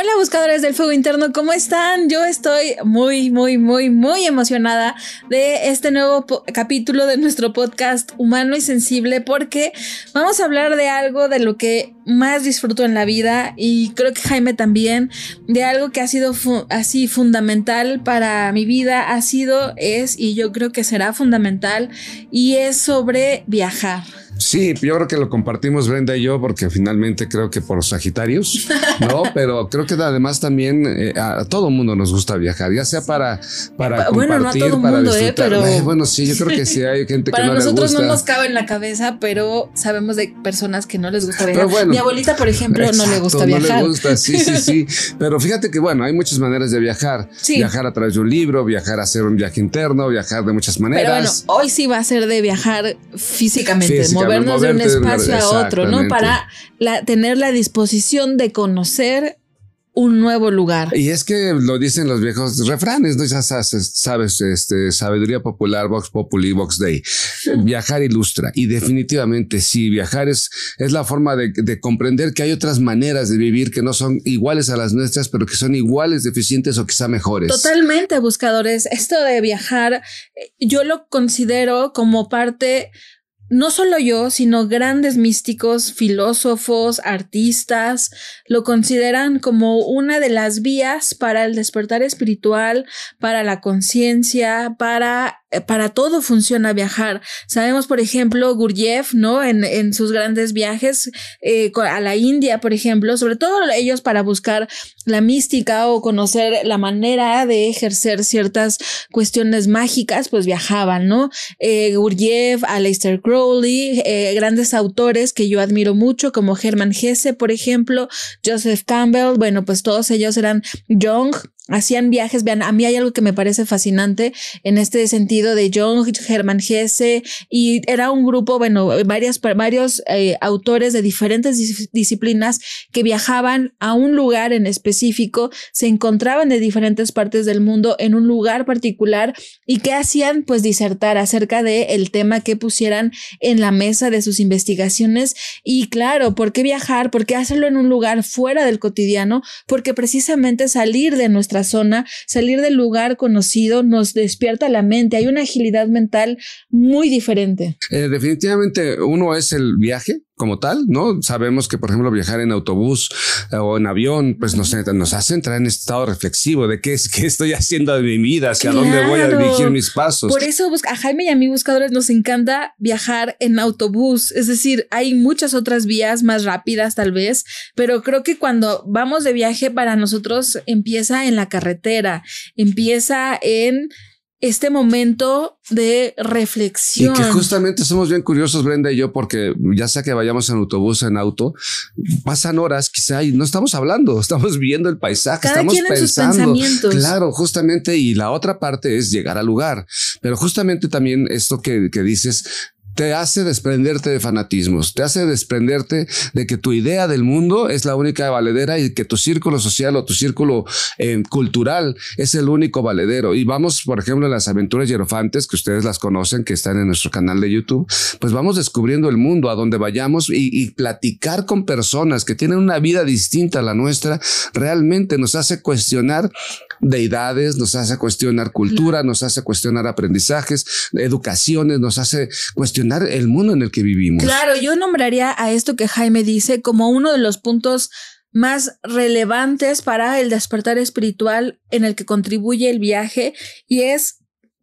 Hola buscadores del fuego interno, ¿cómo están? Yo estoy muy, muy, muy, muy emocionada de este nuevo capítulo de nuestro podcast Humano y Sensible porque vamos a hablar de algo de lo que más disfruto en la vida y creo que Jaime también, de algo que ha sido así fundamental para mi vida, ha sido, es y yo creo que será fundamental y es sobre viajar. Sí, yo creo que lo compartimos Brenda y yo porque finalmente creo que por Sagitarios, ¿no? Pero creo que además también eh, a, todo mundo nos gusta viajar, ya sea para para bueno, compartir, no a todo para mundo, ¿eh? pero eh, bueno, sí, yo creo que sí hay gente que no le gusta. nosotros no nos cabe en la cabeza, pero sabemos de personas que no les gusta viajar. Mi abuelita, por ejemplo, no le gusta viajar. No le gusta, sí, sí, sí. pero fíjate que bueno, hay muchas maneras de viajar. Viajar a través de un libro, viajar a hacer un viaje interno, viajar de muchas maneras. Pero bueno, hoy sí va a ser de viajar físicamente, movernos de un espacio a otro, ¿no? Para tener la disposición de conocer un nuevo lugar. Y es que lo dicen los viejos refranes, ¿no? Ya sabes, este, sabiduría popular, Vox Populi, Vox Day. Viajar ilustra. Y definitivamente sí, viajar es, es la forma de, de, comprender que hay otras maneras de vivir que no son iguales a las nuestras, pero que son iguales, deficientes o quizá mejores. Totalmente, buscadores. Esto de viajar, eh, yo lo considero como parte no solo yo, sino grandes místicos, filósofos, artistas, lo consideran como una de las vías para el despertar espiritual, para la conciencia, para para todo funciona viajar. Sabemos, por ejemplo, Gurdjieff, ¿no? En, en sus grandes viajes eh, a la India, por ejemplo, sobre todo ellos para buscar la mística o conocer la manera de ejercer ciertas cuestiones mágicas, pues viajaban, ¿no? Eh, Aleister Crowley, eh, grandes autores que yo admiro mucho, como Hermann Hesse, por ejemplo, Joseph Campbell, bueno, pues todos ellos eran young, hacían viajes. Vean, a mí hay algo que me parece fascinante en este sentido de John Hermann Hesse y era un grupo, bueno, varias, varios eh, autores de diferentes disciplinas que viajaban a un lugar en específico, se encontraban de diferentes partes del mundo en un lugar particular y que hacían pues disertar acerca de el tema que pusieran en la mesa de sus investigaciones y claro, ¿por qué viajar? ¿Por qué hacerlo en un lugar fuera del cotidiano? Porque precisamente salir de nuestra zona, salir del lugar conocido nos despierta la mente, hay una agilidad mental muy diferente. Eh, definitivamente uno es el viaje, como tal, ¿no? Sabemos que, por ejemplo, viajar en autobús eh, o en avión, pues nos, nos hace entrar en estado reflexivo de qué, es, qué estoy haciendo de mi vida, hacia dónde voy a dirigir mis pasos. Por eso a Jaime y a mí buscadores nos encanta viajar en autobús, es decir, hay muchas otras vías más rápidas tal vez, pero creo que cuando vamos de viaje para nosotros empieza en la carretera, empieza en este momento de reflexión. Y que justamente somos bien curiosos, Brenda y yo, porque ya sea que vayamos en autobús, en auto, pasan horas quizá y no estamos hablando, estamos viendo el paisaje, estamos pensando. Claro, justamente. Y la otra parte es llegar al lugar. Pero justamente también esto que, que dices, te hace desprenderte de fanatismos, te hace desprenderte de que tu idea del mundo es la única valedera y que tu círculo social o tu círculo eh, cultural es el único valedero. Y vamos, por ejemplo, en las aventuras hierofantes, que ustedes las conocen, que están en nuestro canal de YouTube, pues vamos descubriendo el mundo a donde vayamos y, y platicar con personas que tienen una vida distinta a la nuestra, realmente nos hace cuestionar deidades, nos hace cuestionar cultura, nos hace cuestionar aprendizajes, educaciones, nos hace cuestionar el mundo en el que vivimos. Claro, yo nombraría a esto que Jaime dice como uno de los puntos más relevantes para el despertar espiritual en el que contribuye el viaje y es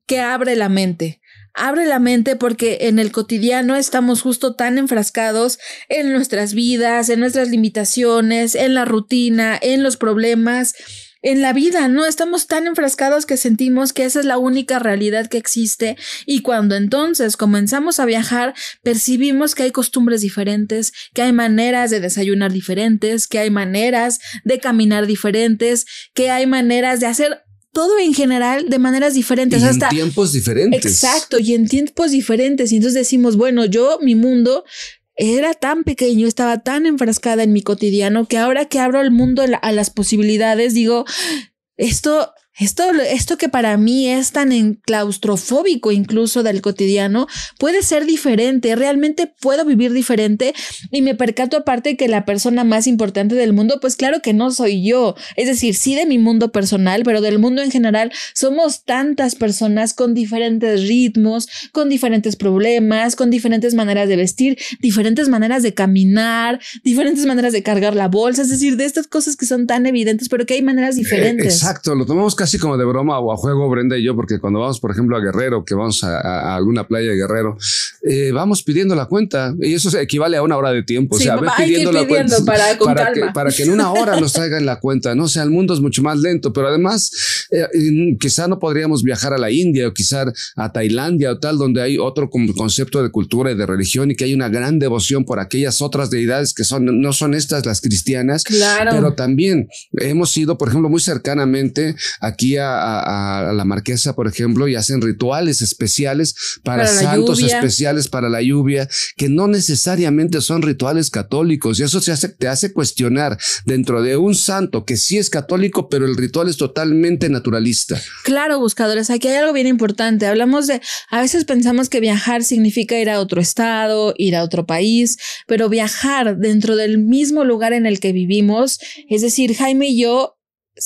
que abre la mente. Abre la mente porque en el cotidiano estamos justo tan enfrascados en nuestras vidas, en nuestras limitaciones, en la rutina, en los problemas en la vida, ¿no? Estamos tan enfrascados que sentimos que esa es la única realidad que existe y cuando entonces comenzamos a viajar, percibimos que hay costumbres diferentes, que hay maneras de desayunar diferentes, que hay maneras de caminar diferentes, que hay maneras de hacer todo en general de maneras diferentes. Y hasta, en tiempos diferentes. Exacto, y en tiempos diferentes. Y entonces decimos, bueno, yo, mi mundo era tan pequeño, estaba tan enfrascada en mi cotidiano que ahora que abro el mundo a las posibilidades, digo, esto esto, esto que para mí es tan claustrofóbico incluso del cotidiano, puede ser diferente, realmente puedo vivir diferente y me percato aparte que la persona más importante del mundo, pues claro que no soy yo, es decir, sí de mi mundo personal, pero del mundo en general, somos tantas personas con diferentes ritmos, con diferentes problemas, con diferentes maneras de vestir, diferentes maneras de caminar, diferentes maneras de cargar la bolsa, es decir, de estas cosas que son tan evidentes, pero que hay maneras eh, diferentes. exacto, lo tomamos casi así como de broma o a juego, Brenda y yo, porque cuando vamos, por ejemplo, a Guerrero, que vamos a, alguna playa de Guerrero, eh, vamos pidiendo la cuenta y eso equivale a una hora de tiempo. o sea, pidiendo la cuenta para, para, que, para, que, en una hora nos traigan la cuenta. No o sea, el mundo es mucho más lento, pero además, eh, quizá no podríamos viajar a la India o quizá a Tailandia o tal, donde hay otro concepto de cultura y de religión y que hay una gran devoción por aquellas otras deidades que son, no son estas las cristianas, claro. pero también hemos ido, por ejemplo, muy cercanamente a aquí a, la marquesa, por ejemplo, y hacen rituales especiales para, santos especiales para la lluvia, que no necesariamente son rituales católicos. Y eso se hace, te hace cuestionar dentro de un santo que sí es católico, pero el ritual es totalmente naturalista. Claro, buscadores, aquí hay algo bien importante. Hablamos de, a veces pensamos que viajar significa ir a otro estado, ir a otro país, pero viajar dentro del mismo lugar en el que vivimos, es decir, Jaime y yo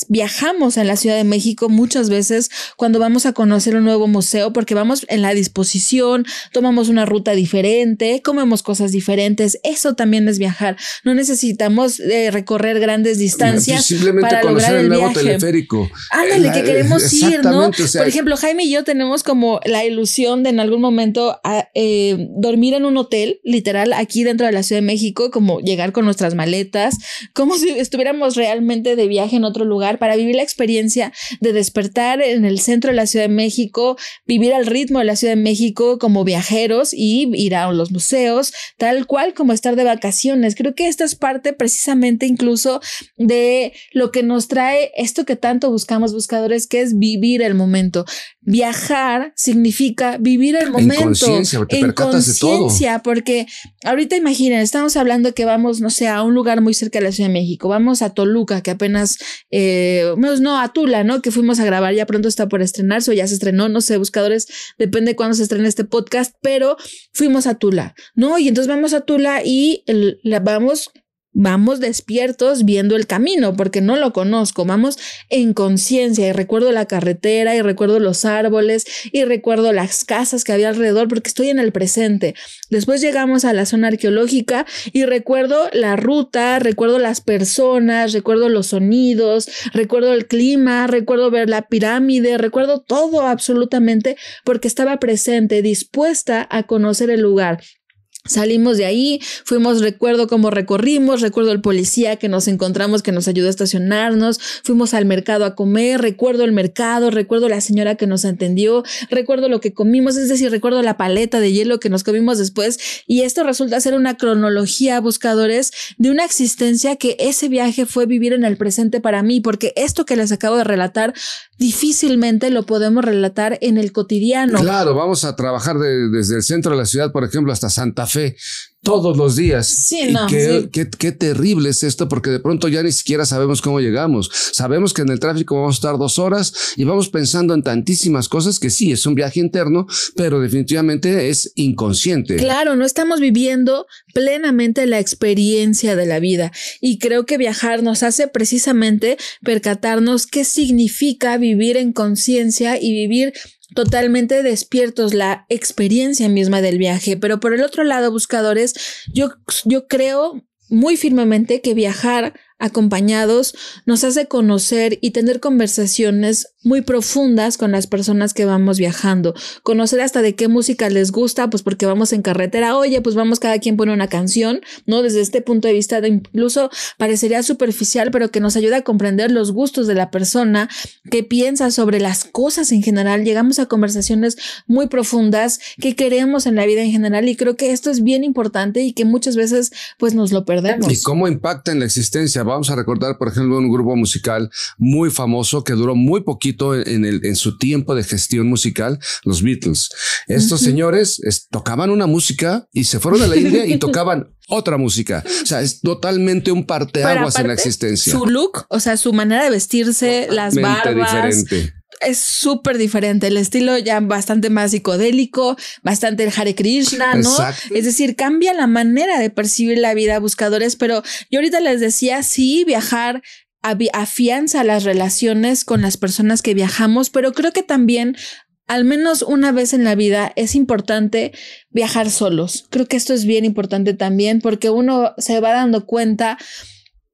viajamos en la Ciudad de México muchas veces cuando vamos a conocer un nuevo museo porque vamos en la disposición, tomamos una ruta diferente, comemos cosas diferentes. Eso también es viajar. No necesitamos eh, recorrer grandes distancias simplemente para lograr el, nuevo teleférico. Ándale, que queremos ir, ¿no? Por ejemplo, Jaime y yo tenemos como la ilusión de en algún momento ah, eh, dormir en un hotel, literal, aquí dentro de la Ciudad de México, como llegar con nuestras maletas, como si estuviéramos realmente de viaje en otro lugar para vivir la experiencia de despertar en el centro de la Ciudad de México, vivir al ritmo de la Ciudad de México como viajeros y ir a los museos, tal cual como estar de vacaciones. Creo que esta es parte precisamente incluso de lo que nos trae esto que tanto buscamos buscadores, que es vivir el momento. Viajar significa vivir el momento. En conciencia, porque en conciencia, porque ahorita imaginen, estamos hablando que vamos, no sé, a un lugar muy cerca de la Ciudad de México, vamos a Toluca, que apenas, eh, no, a Tula, ¿no? Que fuimos a grabar, ya pronto está por estrenarse o ya se estrenó, no sé, buscadores, depende de cuándo se estrene este podcast, pero fuimos a Tula, ¿no? Y entonces vamos a Tula y la, vamos Vamos despiertos viendo el camino porque no lo conozco, vamos en conciencia y recuerdo la carretera y recuerdo los árboles y recuerdo las casas que había alrededor porque estoy en el presente. Después llegamos a la zona arqueológica y recuerdo la ruta, recuerdo las personas, recuerdo los sonidos, recuerdo el clima, recuerdo ver la pirámide, recuerdo todo absolutamente porque estaba presente, dispuesta a conocer el lugar. Salimos de ahí, fuimos, recuerdo cómo recorrimos, recuerdo el policía que nos encontramos, que nos ayudó a estacionarnos, fuimos al mercado a comer, recuerdo el mercado, recuerdo la señora que nos atendió, recuerdo lo que comimos, es decir, recuerdo la paleta de hielo que nos comimos después y esto resulta ser una cronología, buscadores, de una existencia que ese viaje fue vivir en el presente para mí, porque esto que les acabo de relatar difícilmente lo podemos relatar en el cotidiano. Claro, vamos a trabajar desde el centro de la ciudad, por ejemplo, hasta Santa Todos los días. Sí, no, qué, Qué, terrible es esto, porque de pronto ya ni siquiera sabemos cómo llegamos. Sabemos que en el tráfico vamos a estar dos horas y vamos pensando en tantísimas cosas que sí, es un viaje interno, pero definitivamente es inconsciente. Claro, no estamos viviendo plenamente la experiencia de la vida y creo que viajar nos hace precisamente percatarnos qué significa vivir en conciencia y vivir totalmente despiertos la experiencia misma del viaje. Pero por el otro lado, buscadores, yo, yo creo muy firmemente que viajar acompañados nos hace conocer y tener conversaciones muy profundas con las personas que vamos viajando, conocer hasta de qué música les gusta, pues porque vamos en carretera, oye, pues vamos cada quien pone una canción, ¿no? Desde este punto de vista incluso parecería superficial, pero que nos ayuda a comprender los gustos de la persona, qué piensa sobre las cosas en general, llegamos a conversaciones muy profundas que queremos en la vida en general y creo que esto es bien importante y que muchas veces pues nos lo perdemos. ¿Y cómo impacta en la existencia? Vamos a recordar, por ejemplo, un grupo musical muy famoso que duró muy poquito en, el, en su tiempo de gestión musical, los Beatles. Estos señores tocaban una música y se fueron a la India y tocaban otra música. O sea, es totalmente un parteaguas en la existencia. Su look, o sea, su manera de vestirse, las barbas. Diferente es súper diferente, el estilo ya bastante más psicodélico, bastante el Hare Krishna, ¿no? Es decir, cambia la manera de percibir la vida a buscadores, pero yo ahorita les decía, sí, viajar afianza las relaciones con las personas que viajamos, pero creo que también al menos una vez en la vida es importante viajar solos. Creo que esto es bien importante también porque uno se va dando cuenta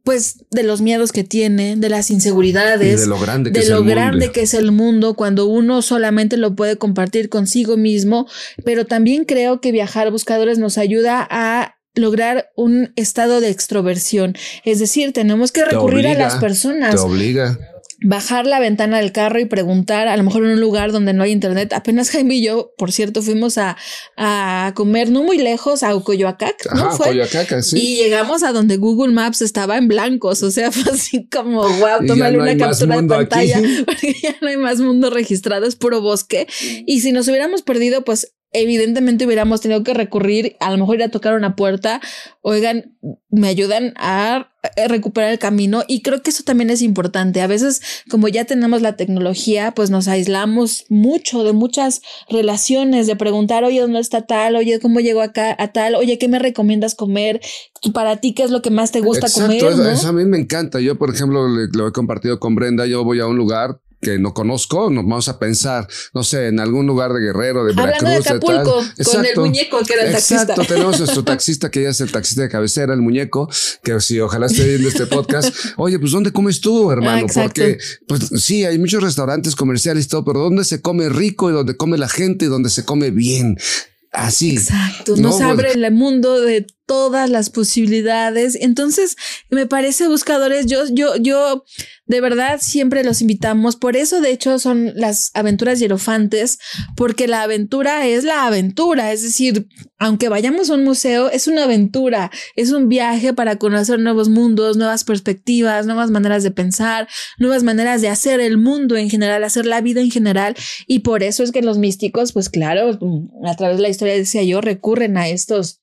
pues de los miedos que tiene, de las inseguridades, de lo grande, que, es, lo el grande que es el mundo cuando uno solamente lo puede compartir consigo mismo, pero también creo que viajar buscadores nos ayuda a lograr un estado de extroversión, es decir, tenemos que recurrir a las personas. Te obliga bajar la ventana del carro y preguntar, a lo mejor en un lugar donde no hay internet. Apenas Jaime y yo, por cierto, fuimos a, a comer no muy lejos a Coyoacac, ¿no? fue? Coyoacac, sí. Y llegamos a donde Google Maps estaba en blancos, o sea, fue así como, wow, tómale una captura de pantalla, porque ya no hay más mundo registrado, es puro bosque. Y si nos hubiéramos perdido, pues evidentemente hubiéramos tenido que recurrir, a lo mejor ir a tocar una puerta, oigan, me ayudan a recuperar el camino y creo que eso también es importante. A veces, como ya tenemos la tecnología, pues nos aislamos mucho de muchas relaciones, de preguntar, oye, ¿dónde está tal? Oye, ¿cómo llego acá a tal? Oye, ¿qué me recomiendas comer? Para ti, ¿qué es lo que más te gusta comer? Eso, a mí me encanta. Yo, por ejemplo, lo he compartido con Brenda, yo voy a un lugar que no conozco, nos vamos a pensar, no sé, en algún lugar de Guerrero, de Veracruz. Hablando de Acapulco, con el muñeco que era el taxista. Exacto, tenemos nuestro taxista que ya es el taxista de cabecera, el muñeco, que si ojalá esté viendo este podcast. Oye, pues ¿dónde comes tú, hermano? Ah, Porque, pues sí, hay muchos restaurantes comerciales y todo, pero ¿dónde se come rico y dónde come la gente y dónde se come bien? Así. Exacto. Nos abre el mundo de todas las posibilidades. Entonces, me parece buscadores, yo, yo, yo de verdad siempre los invitamos. Por eso, de hecho, son las aventuras hierofantes, porque la aventura es la aventura. Es decir, aunque vayamos a un museo, es una aventura, es un viaje para conocer nuevos mundos, nuevas perspectivas, nuevas maneras de pensar, nuevas maneras de hacer el mundo en general, hacer la vida en general. Y por eso es que los místicos, pues claro, a través de la historia, decía yo, recurren a estos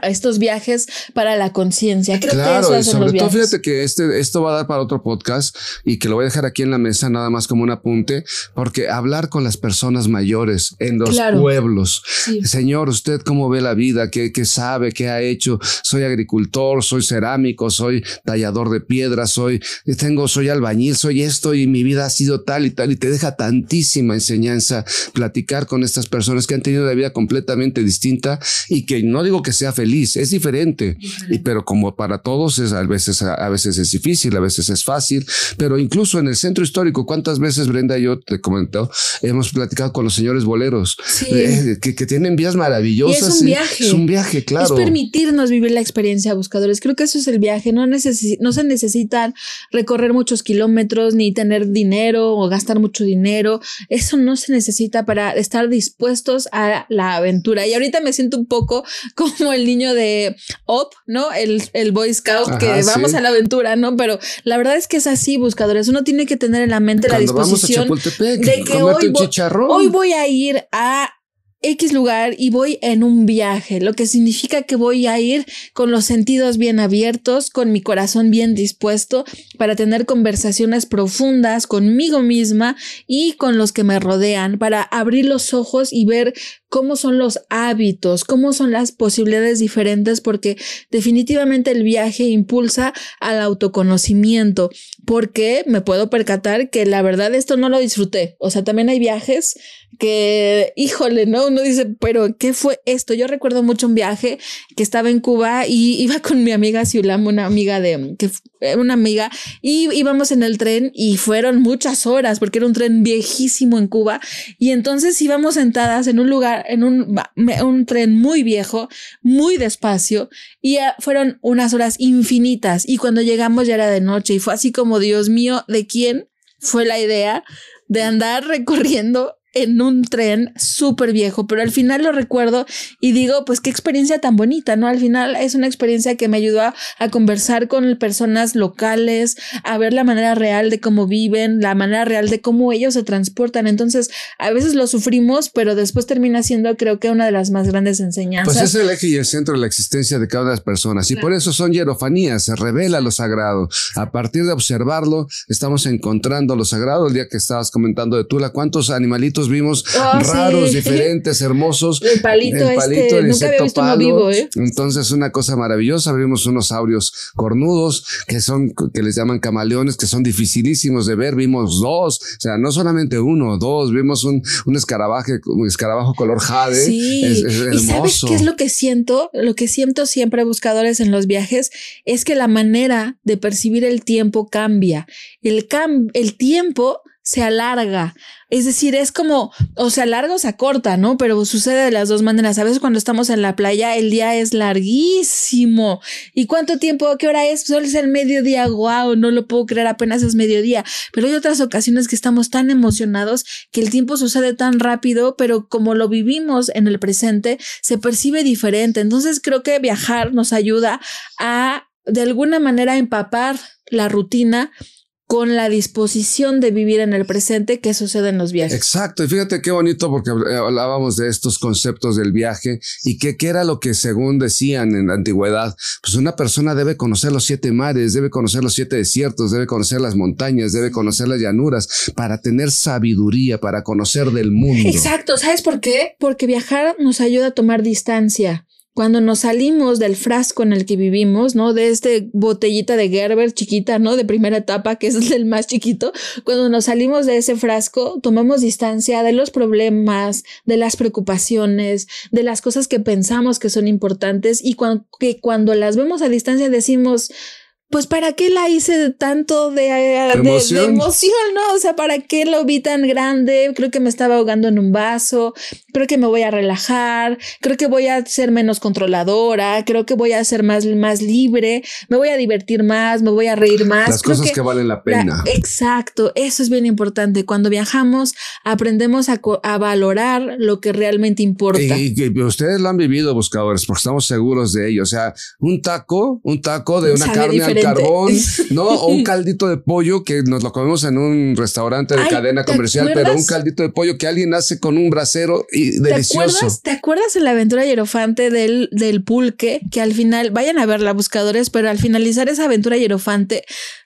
a estos viajes para la conciencia. claro, y sobre todo fíjate que este, esto va a dar para otro podcast y que lo voy a dejar aquí en la mesa nada más como un apunte, porque hablar con las personas mayores en los pueblos. Señor, ¿usted cómo ve la vida? ¿Qué, ¿Qué, sabe? ¿Qué ha hecho? Soy agricultor, soy cerámico, soy tallador de piedras, soy, tengo, soy albañil, soy esto y mi vida ha sido tal y tal y te deja tantísima enseñanza platicar con estas personas que han tenido una vida completamente distinta y que no digo que sea feliz, feliz, es diferente, y, pero como para todos es a veces, a, veces es difícil, a veces es fácil, pero incluso en el centro histórico, ¿cuántas veces Brenda y yo te comentó, hemos platicado con los señores boleros eh, que, tienen vías maravillosas? es un viaje. Es un viaje, claro. Es permitirnos vivir la experiencia, buscadores. Creo que eso es el viaje. No, no se necesitan recorrer muchos kilómetros ni tener dinero o gastar mucho dinero. Eso no se necesita para estar dispuestos a la aventura. Y ahorita me siento un poco como el niño de Op, ¿no? El, el Boy Scout que vamos a la aventura, ¿no? Pero la verdad es que es así, buscadores. Uno tiene que tener en la mente la disposición de que hoy, hoy voy a ir a X lugar y voy en un viaje, lo que significa que voy a ir con los sentidos bien abiertos, con mi corazón bien dispuesto para tener conversaciones profundas conmigo misma y con los que me rodean, para abrir los ojos y ver cómo son los hábitos, cómo son las posibilidades diferentes, porque definitivamente el viaje impulsa al autoconocimiento, porque me puedo percatar que la verdad esto no lo disfruté. O sea, también hay viajes que, híjole, ¿no? Uno dice, pero ¿qué fue esto? Yo recuerdo mucho un viaje que estaba en Cuba y iba con mi amiga Siulam, una amiga de, que una amiga, y íbamos en el tren y fueron muchas horas porque era un tren viejísimo en Cuba y entonces íbamos sentadas en un lugar en un, un tren muy viejo, muy despacio, y fueron unas horas infinitas. Y cuando llegamos ya era de noche y fue así como, Dios mío, ¿de quién fue la idea de andar recorriendo en un tren súper viejo, pero al final lo recuerdo y digo, pues qué experiencia tan bonita, ¿no? Al final es una experiencia que me ayudó a, conversar con personas locales, a ver la manera real de cómo viven, la manera real de cómo ellos se transportan. Entonces, a veces lo sufrimos, pero después termina siendo, creo que, una de las más grandes enseñanzas. Pues es el eje y el centro de la existencia de cada una de las personas y por eso son hierofanías, se revela lo sagrado. A partir de observarlo, estamos encontrando lo sagrado. El día que estabas comentando de Tula, ¿cuántos animalitos vimos oh, raros, diferentes, hermosos. El palito, el palito este, nunca había visto uno vivo, ¿eh? Entonces, una cosa maravillosa. Vimos unos saurios cornudos que son, que les llaman camaleones, que son dificilísimos de ver. Vimos dos, o sea, no solamente uno, dos. Vimos un, un escarabaje, un escarabajo color jade. Sí. Es, hermoso. ¿Y sabes qué es lo que siento? Lo que siento siempre buscadores en los viajes es que la manera de percibir el tiempo cambia. El, cam el tiempo se alarga. Es decir, es como, o sea, largo o se acorta, ¿no? Pero sucede de las dos maneras. A veces cuando estamos en la playa, el día es larguísimo. ¿Y cuánto tiempo? ¿Qué hora es? Solo es el mediodía. Wow, no lo puedo creer, apenas es mediodía. Pero hay otras ocasiones que estamos tan emocionados que el tiempo sucede tan rápido, pero como lo vivimos en el presente, se percibe diferente. Entonces creo que viajar nos ayuda a, de alguna manera, empapar la rutina con la disposición de vivir en el presente que sucede en los viajes. Exacto, y fíjate qué bonito porque hablábamos de estos conceptos del viaje y que qué era lo que según decían en la antigüedad, pues una persona debe conocer los siete mares, debe conocer los siete desiertos, debe conocer las montañas, debe conocer las llanuras para tener sabiduría, para conocer del mundo. Exacto, ¿sabes por qué? Porque viajar nos ayuda a tomar distancia cuando nos salimos del frasco en el que vivimos, ¿no? De este botellita de Gerber chiquita, ¿no? De primera etapa, que es el más chiquito, cuando nos salimos de ese frasco, tomamos distancia de los problemas, de las preocupaciones, de las cosas que pensamos que son importantes y que cuando las vemos a distancia decimos, pues para qué la hice tanto de, emoción? ¿no? O sea, ¿para qué lo vi tan grande? Creo que me estaba ahogando en un vaso, creo que me voy a relajar, creo que voy a ser menos controladora, creo que voy a ser más, más libre, me voy a divertir más, me voy a reír más. Las cosas que, valen la pena. exacto, eso es bien importante. Cuando viajamos, aprendemos a, a valorar lo que realmente importa. Y, y, ustedes lo han vivido, buscadores, porque estamos seguros de ello. O sea, un taco, un taco de una carne carbón, ¿no? O un caldito de pollo que nos lo comemos en un restaurante de cadena comercial, pero un caldito de pollo que alguien hace con un brasero y delicioso. ¿Te acuerdas, en la aventura hierofante del, del pulque? Que al final, vayan a verla, buscadores, pero al finalizar esa aventura hierofante,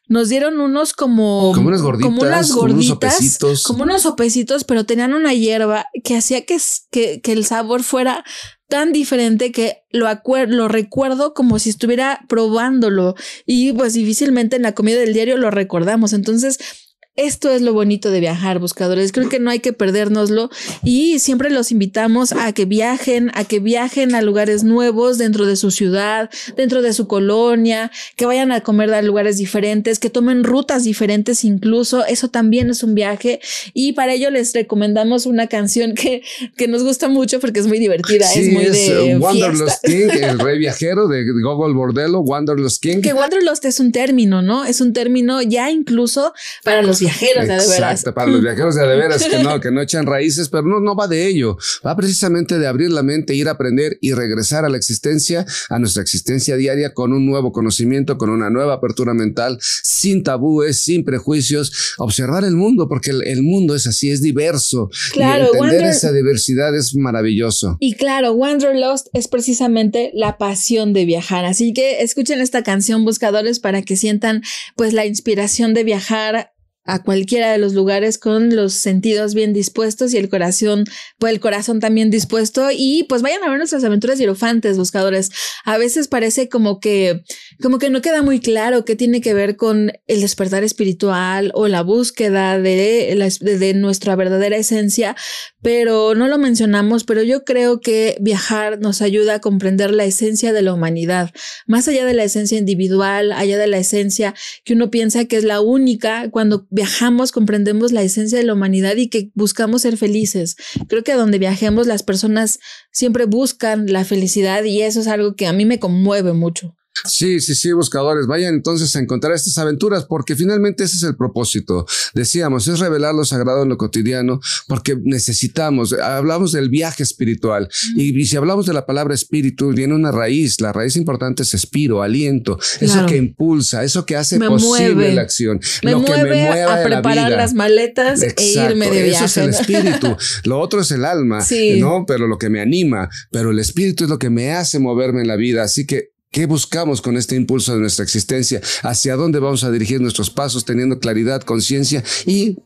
nos dieron unos como como unas gorditas, como unas gorditas, como unos sopecitos, como unos sopecitos, pero tenían una hierba que hacía que, que, que el sabor fuera tan diferente que lo, lo recuerdo como si estuviera probándolo y pues difícilmente en la comida del diario lo recordamos. Entonces, esto es lo bonito de viajar, buscadores. Creo que no hay que perdérnoslo y siempre los invitamos a que viajen, a que viajen a lugares nuevos dentro de su ciudad, dentro de su colonia, que vayan a comer a lugares diferentes, que tomen rutas diferentes incluso. Eso también es un viaje y para ello les recomendamos una canción que, que nos gusta mucho porque es muy divertida, es muy de uh, Wanderlust King, el rey viajero de Gogol Bordello, Wanderlust King. Que Wanderlust es un término, ¿no? Es un término ya incluso para los viajeros de, de veras. Exacto, para los viajeros de, de veras que no, que no echan raíces, pero no, no va de ello. Va precisamente de abrir la mente, ir a aprender y regresar a la existencia, a nuestra existencia diaria con un nuevo conocimiento, con una nueva apertura mental, sin tabúes, sin prejuicios, observar el mundo, porque el, mundo es así, es diverso. Claro, y entender esa diversidad es maravilloso. Y claro, Wanderlust es precisamente la pasión de viajar. Así que escuchen esta canción, buscadores, para que sientan pues la inspiración de viajar a cualquiera de los lugares con los sentidos bien dispuestos y el corazón, pues el corazón también dispuesto y pues vayan a ver nuestras aventuras hierofantes, buscadores. A veces parece como que, como que no queda muy claro qué tiene que ver con el despertar espiritual o la búsqueda de, de nuestra verdadera esencia, pero no lo mencionamos, pero yo creo que viajar nos ayuda a comprender la esencia de la humanidad, más allá de la esencia individual, allá de la esencia que uno piensa que es la única cuando viajamos, comprendemos la esencia de la humanidad y que buscamos ser felices. Creo que a donde viajemos las personas siempre buscan la felicidad y eso es algo que a mí me conmueve mucho. Sí, sí, sí, buscadores, vayan entonces a encontrar estas aventuras porque finalmente ese es el propósito. Decíamos, es revelar lo sagrado en lo cotidiano porque necesitamos, hablamos del viaje espiritual y, si hablamos de la palabra espíritu, viene una raíz, la raíz importante es espiro, aliento, eso que impulsa, eso que hace posible la acción, me lo mueve que me mueve a preparar las maletas e irme de viaje. Eso es el espíritu, lo otro es el alma, ¿no? Pero lo que me anima, pero el espíritu es lo que me hace moverme en la vida, así que ¿Qué buscamos con este impulso de nuestra existencia? ¿Hacia dónde vamos a dirigir nuestros pasos teniendo claridad, conciencia y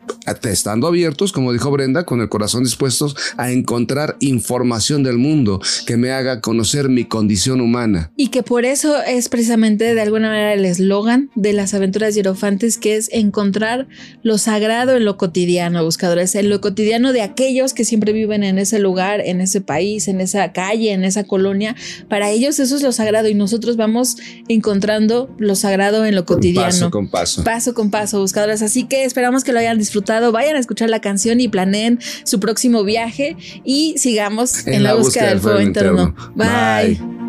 estando abiertos, como dijo Brenda, con el corazón dispuestos a encontrar información del mundo que me haga conocer mi condición humana? Y que por eso es precisamente de alguna manera el eslogan de las aventuras hierofantes, que es encontrar lo sagrado en lo cotidiano, buscadores, en lo cotidiano de aquellos que siempre viven en ese lugar, en ese país, en esa calle, en esa colonia. Para ellos eso es lo sagrado y nosotros nosotros vamos encontrando lo sagrado en lo cotidiano. Paso con paso. Paso con paso, buscadores. Así que esperamos que lo hayan disfrutado. Vayan a escuchar la canción y planeen su próximo viaje y sigamos en, la, búsqueda, del fuego interno. Bye.